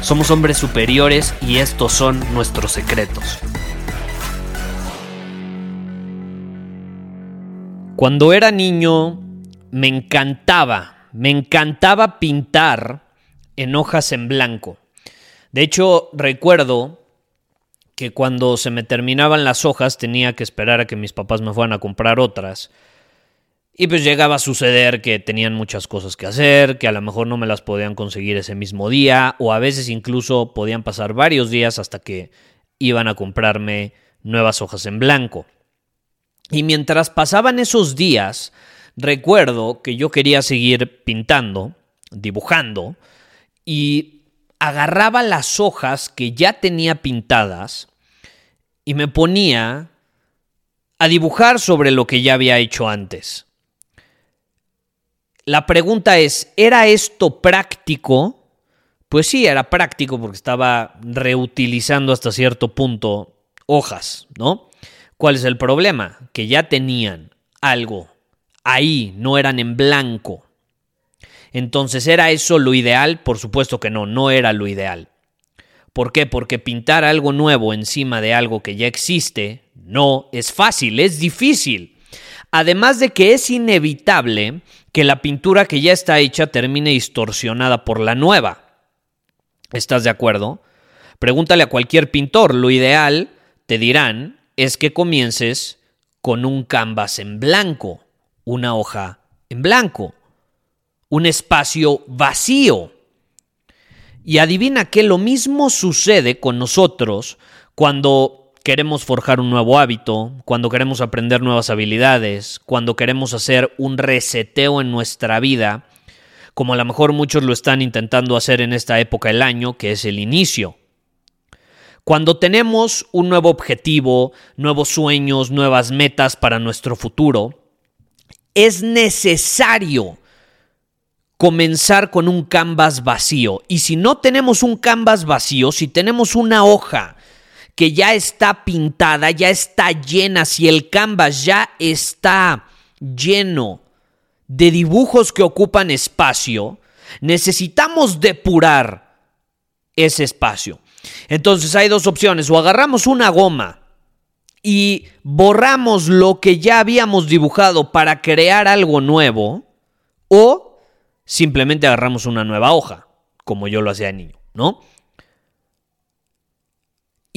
Somos hombres superiores y estos son nuestros secretos. Cuando era niño me encantaba me encantaba pintar en hojas en blanco. De hecho, recuerdo que cuando se me terminaban las hojas tenía que esperar a que mis papás me fueran a comprar otras. Y pues llegaba a suceder que tenían muchas cosas que hacer, que a lo mejor no me las podían conseguir ese mismo día, o a veces incluso podían pasar varios días hasta que iban a comprarme nuevas hojas en blanco. Y mientras pasaban esos días, recuerdo que yo quería seguir pintando, dibujando, y agarraba las hojas que ya tenía pintadas y me ponía a dibujar sobre lo que ya había hecho antes. La pregunta es, ¿era esto práctico? Pues sí, era práctico porque estaba reutilizando hasta cierto punto hojas, ¿no? ¿Cuál es el problema? Que ya tenían algo ahí, no eran en blanco. Entonces, ¿era eso lo ideal? Por supuesto que no, no era lo ideal. ¿Por qué? Porque pintar algo nuevo encima de algo que ya existe no es fácil, es difícil. Además de que es inevitable que la pintura que ya está hecha termine distorsionada por la nueva. ¿Estás de acuerdo? Pregúntale a cualquier pintor, lo ideal, te dirán, es que comiences con un canvas en blanco una hoja en blanco, un espacio vacío. Y adivina que lo mismo sucede con nosotros cuando queremos forjar un nuevo hábito, cuando queremos aprender nuevas habilidades, cuando queremos hacer un reseteo en nuestra vida, como a lo mejor muchos lo están intentando hacer en esta época del año, que es el inicio. Cuando tenemos un nuevo objetivo, nuevos sueños, nuevas metas para nuestro futuro, es necesario comenzar con un canvas vacío. Y si no tenemos un canvas vacío, si tenemos una hoja que ya está pintada, ya está llena, si el canvas ya está lleno de dibujos que ocupan espacio, necesitamos depurar ese espacio. Entonces hay dos opciones, o agarramos una goma y borramos lo que ya habíamos dibujado para crear algo nuevo o simplemente agarramos una nueva hoja, como yo lo hacía niño, ¿no?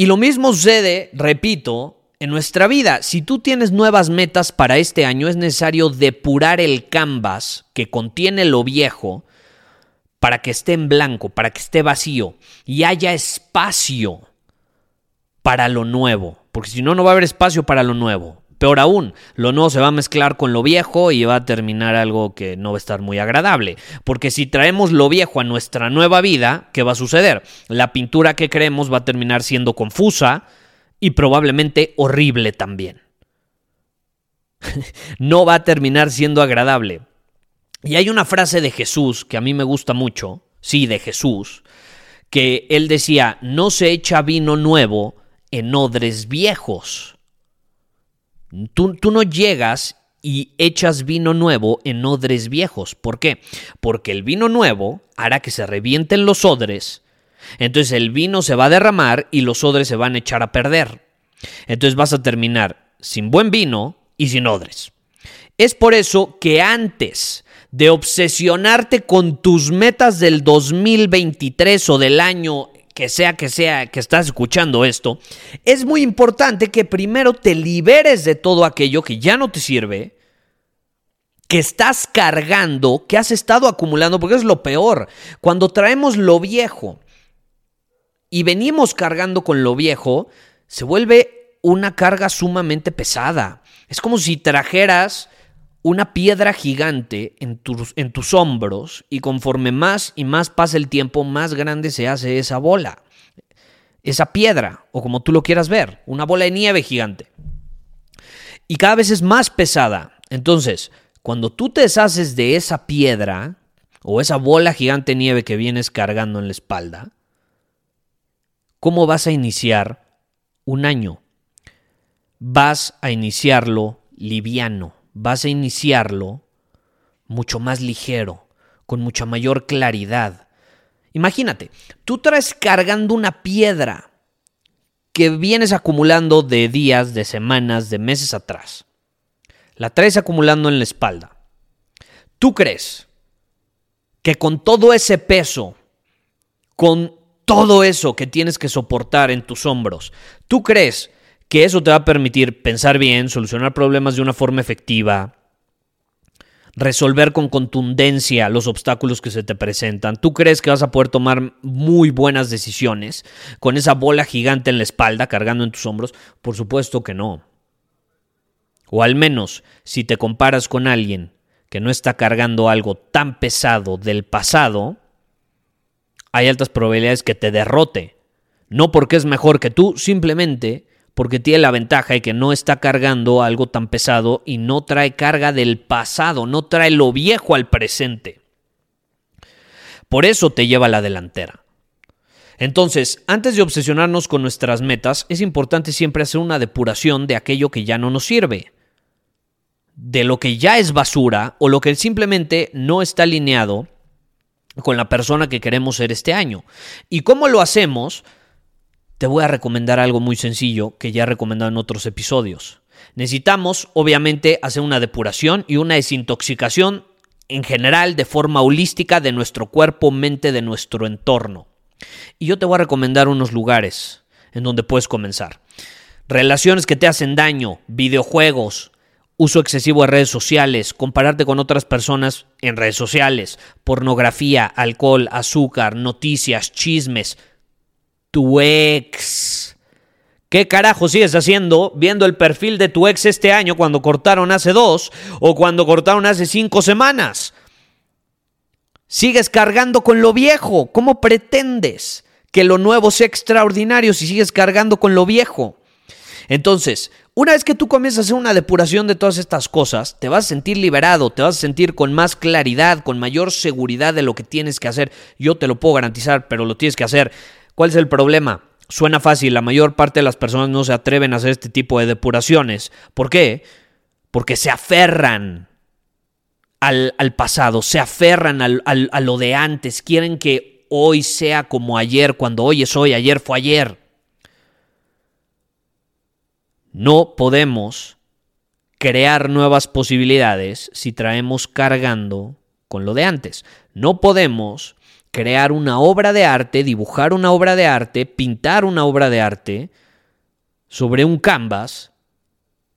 Y lo mismo sucede, repito, en nuestra vida. Si tú tienes nuevas metas para este año, es necesario depurar el canvas que contiene lo viejo para que esté en blanco, para que esté vacío y haya espacio para lo nuevo porque si no, no va a haber espacio para lo nuevo. Peor aún, lo nuevo se va a mezclar con lo viejo y va a terminar algo que no va a estar muy agradable. Porque si traemos lo viejo a nuestra nueva vida, ¿qué va a suceder? La pintura que creemos va a terminar siendo confusa y probablemente horrible también. no va a terminar siendo agradable. Y hay una frase de Jesús que a mí me gusta mucho, sí, de Jesús, que él decía, no se echa vino nuevo en odres viejos. Tú, no llegas y echas vino nuevo en odres viejos. ¿Por qué? Porque el vino nuevo hará que se revienten los odres. Entonces el vino se va a derramar y los odres se van a echar a perder. Entonces vas a terminar sin buen vino y sin odres. Es por eso que antes de obsesionarte con tus metas del 2023 o del año que sea que sea que estás escuchando esto, es muy importante que primero te liberes de todo aquello que ya no te sirve, que estás cargando, que has estado acumulando, porque es lo peor. Cuando traemos lo viejo y venimos cargando con lo viejo, se vuelve una carga sumamente pesada. Es como si trajeras una piedra gigante en tus, en tus hombros y conforme más y más pasa el tiempo, más grande se hace esa bola, esa piedra, o como tú lo quieras ver, una bola de nieve gigante. Y cada vez es más pesada. Entonces, cuando tú te deshaces de esa piedra o esa bola gigante de nieve que vienes cargando en la espalda, ¿cómo vas a iniciar un año? Vas a iniciarlo liviano vas a iniciarlo mucho más ligero, con mucha mayor claridad. Imagínate, tú traes cargando una piedra que vienes acumulando de días, de semanas, de meses atrás. La traes acumulando en la espalda. ¿Tú crees que con todo ese peso, con todo eso que tienes que soportar en tus hombros, tú crees que eso te va a permitir pensar bien, solucionar problemas de una forma efectiva, resolver con contundencia los obstáculos que se te presentan. ¿Tú crees que vas a poder tomar muy buenas decisiones con esa bola gigante en la espalda cargando en tus hombros? Por supuesto que no. O al menos, si te comparas con alguien que no está cargando algo tan pesado del pasado, hay altas probabilidades que te derrote. No porque es mejor que tú, simplemente porque tiene la ventaja de que no está cargando algo tan pesado y no trae carga del pasado, no trae lo viejo al presente. Por eso te lleva a la delantera. Entonces, antes de obsesionarnos con nuestras metas, es importante siempre hacer una depuración de aquello que ya no nos sirve, de lo que ya es basura o lo que simplemente no está alineado con la persona que queremos ser este año. ¿Y cómo lo hacemos? Te voy a recomendar algo muy sencillo que ya he recomendado en otros episodios. Necesitamos, obviamente, hacer una depuración y una desintoxicación en general de forma holística de nuestro cuerpo, mente, de nuestro entorno. Y yo te voy a recomendar unos lugares en donde puedes comenzar. Relaciones que te hacen daño, videojuegos, uso excesivo de redes sociales, compararte con otras personas en redes sociales, pornografía, alcohol, azúcar, noticias, chismes, tu ex. ¿Qué carajo sigues haciendo viendo el perfil de tu ex este año cuando cortaron hace dos o cuando cortaron hace cinco semanas? Sigues cargando con lo viejo. ¿Cómo pretendes que lo nuevo sea extraordinario si sigues cargando con lo viejo? Entonces, una vez que tú comienzas a hacer una depuración de todas estas cosas, te vas a sentir liberado, te vas a sentir con más claridad, con mayor seguridad de lo que tienes que hacer. Yo te lo puedo garantizar, pero lo tienes que hacer. ¿Cuál es el problema? Suena fácil, la mayor parte de las personas no se atreven a hacer este tipo de depuraciones. ¿Por qué? Porque se aferran al, pasado, se aferran a lo de antes, quieren que hoy sea como ayer, cuando hoy es hoy, ayer fue ayer. No podemos crear nuevas posibilidades si traemos cargando con lo de antes. No podemos crear una obra de arte, dibujar una obra de arte, pintar una obra de arte sobre un canvas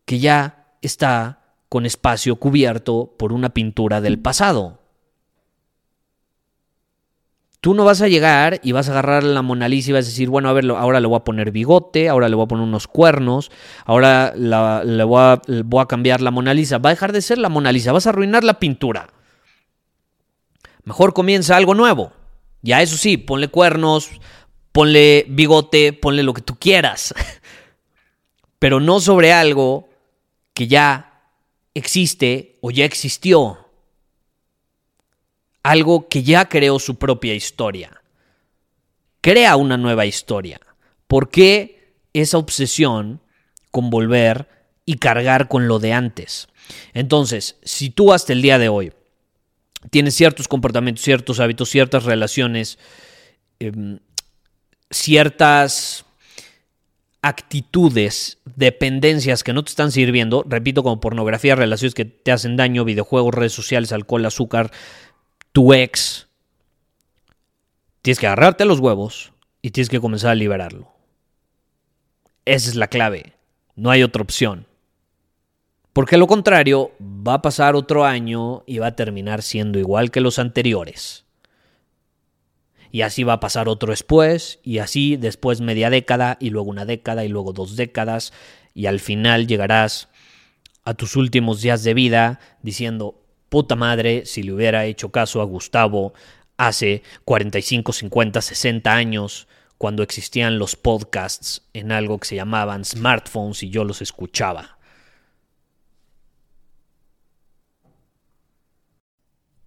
que ya está con espacio cubierto por una pintura del pasado. Tú no vas a llegar y vas a agarrar la Mona Lisa y vas a decir, bueno, a ver, ahora le voy a poner bigote, ahora le voy a poner unos cuernos, ahora le a, voy a cambiar la Mona Lisa. Va a dejar de ser la Mona Lisa, vas a arruinar la pintura. Mejor comienza algo nuevo. Ya eso sí, ponle cuernos, ponle bigote, ponle lo que tú quieras. Pero no sobre algo que ya existe o ya existió. Algo que ya creó su propia historia. Crea una nueva historia. ¿Por qué esa obsesión con volver y cargar con lo de antes? Entonces, si tú hasta el día de hoy tienes ciertos comportamientos, ciertos hábitos, ciertas relaciones, em, ciertas actitudes, dependencias que no te están sirviendo, repito, como pornografía, relaciones que te hacen daño, videojuegos, redes sociales, alcohol, azúcar, tu ex, tienes que agarrarte los huevos y tienes que comenzar a liberarlo. Esa es la clave, no hay otra opción. Porque lo contrario, va a pasar otro año y va a terminar siendo igual que los anteriores. Y así va a pasar otro después, y así después media década, y luego una década, y luego dos décadas, y al final llegarás a tus últimos días de vida diciendo, puta madre, si le hubiera hecho caso a Gustavo hace 45, 50, 60 años, cuando existían los podcasts en algo que se llamaban smartphones y yo los escuchaba.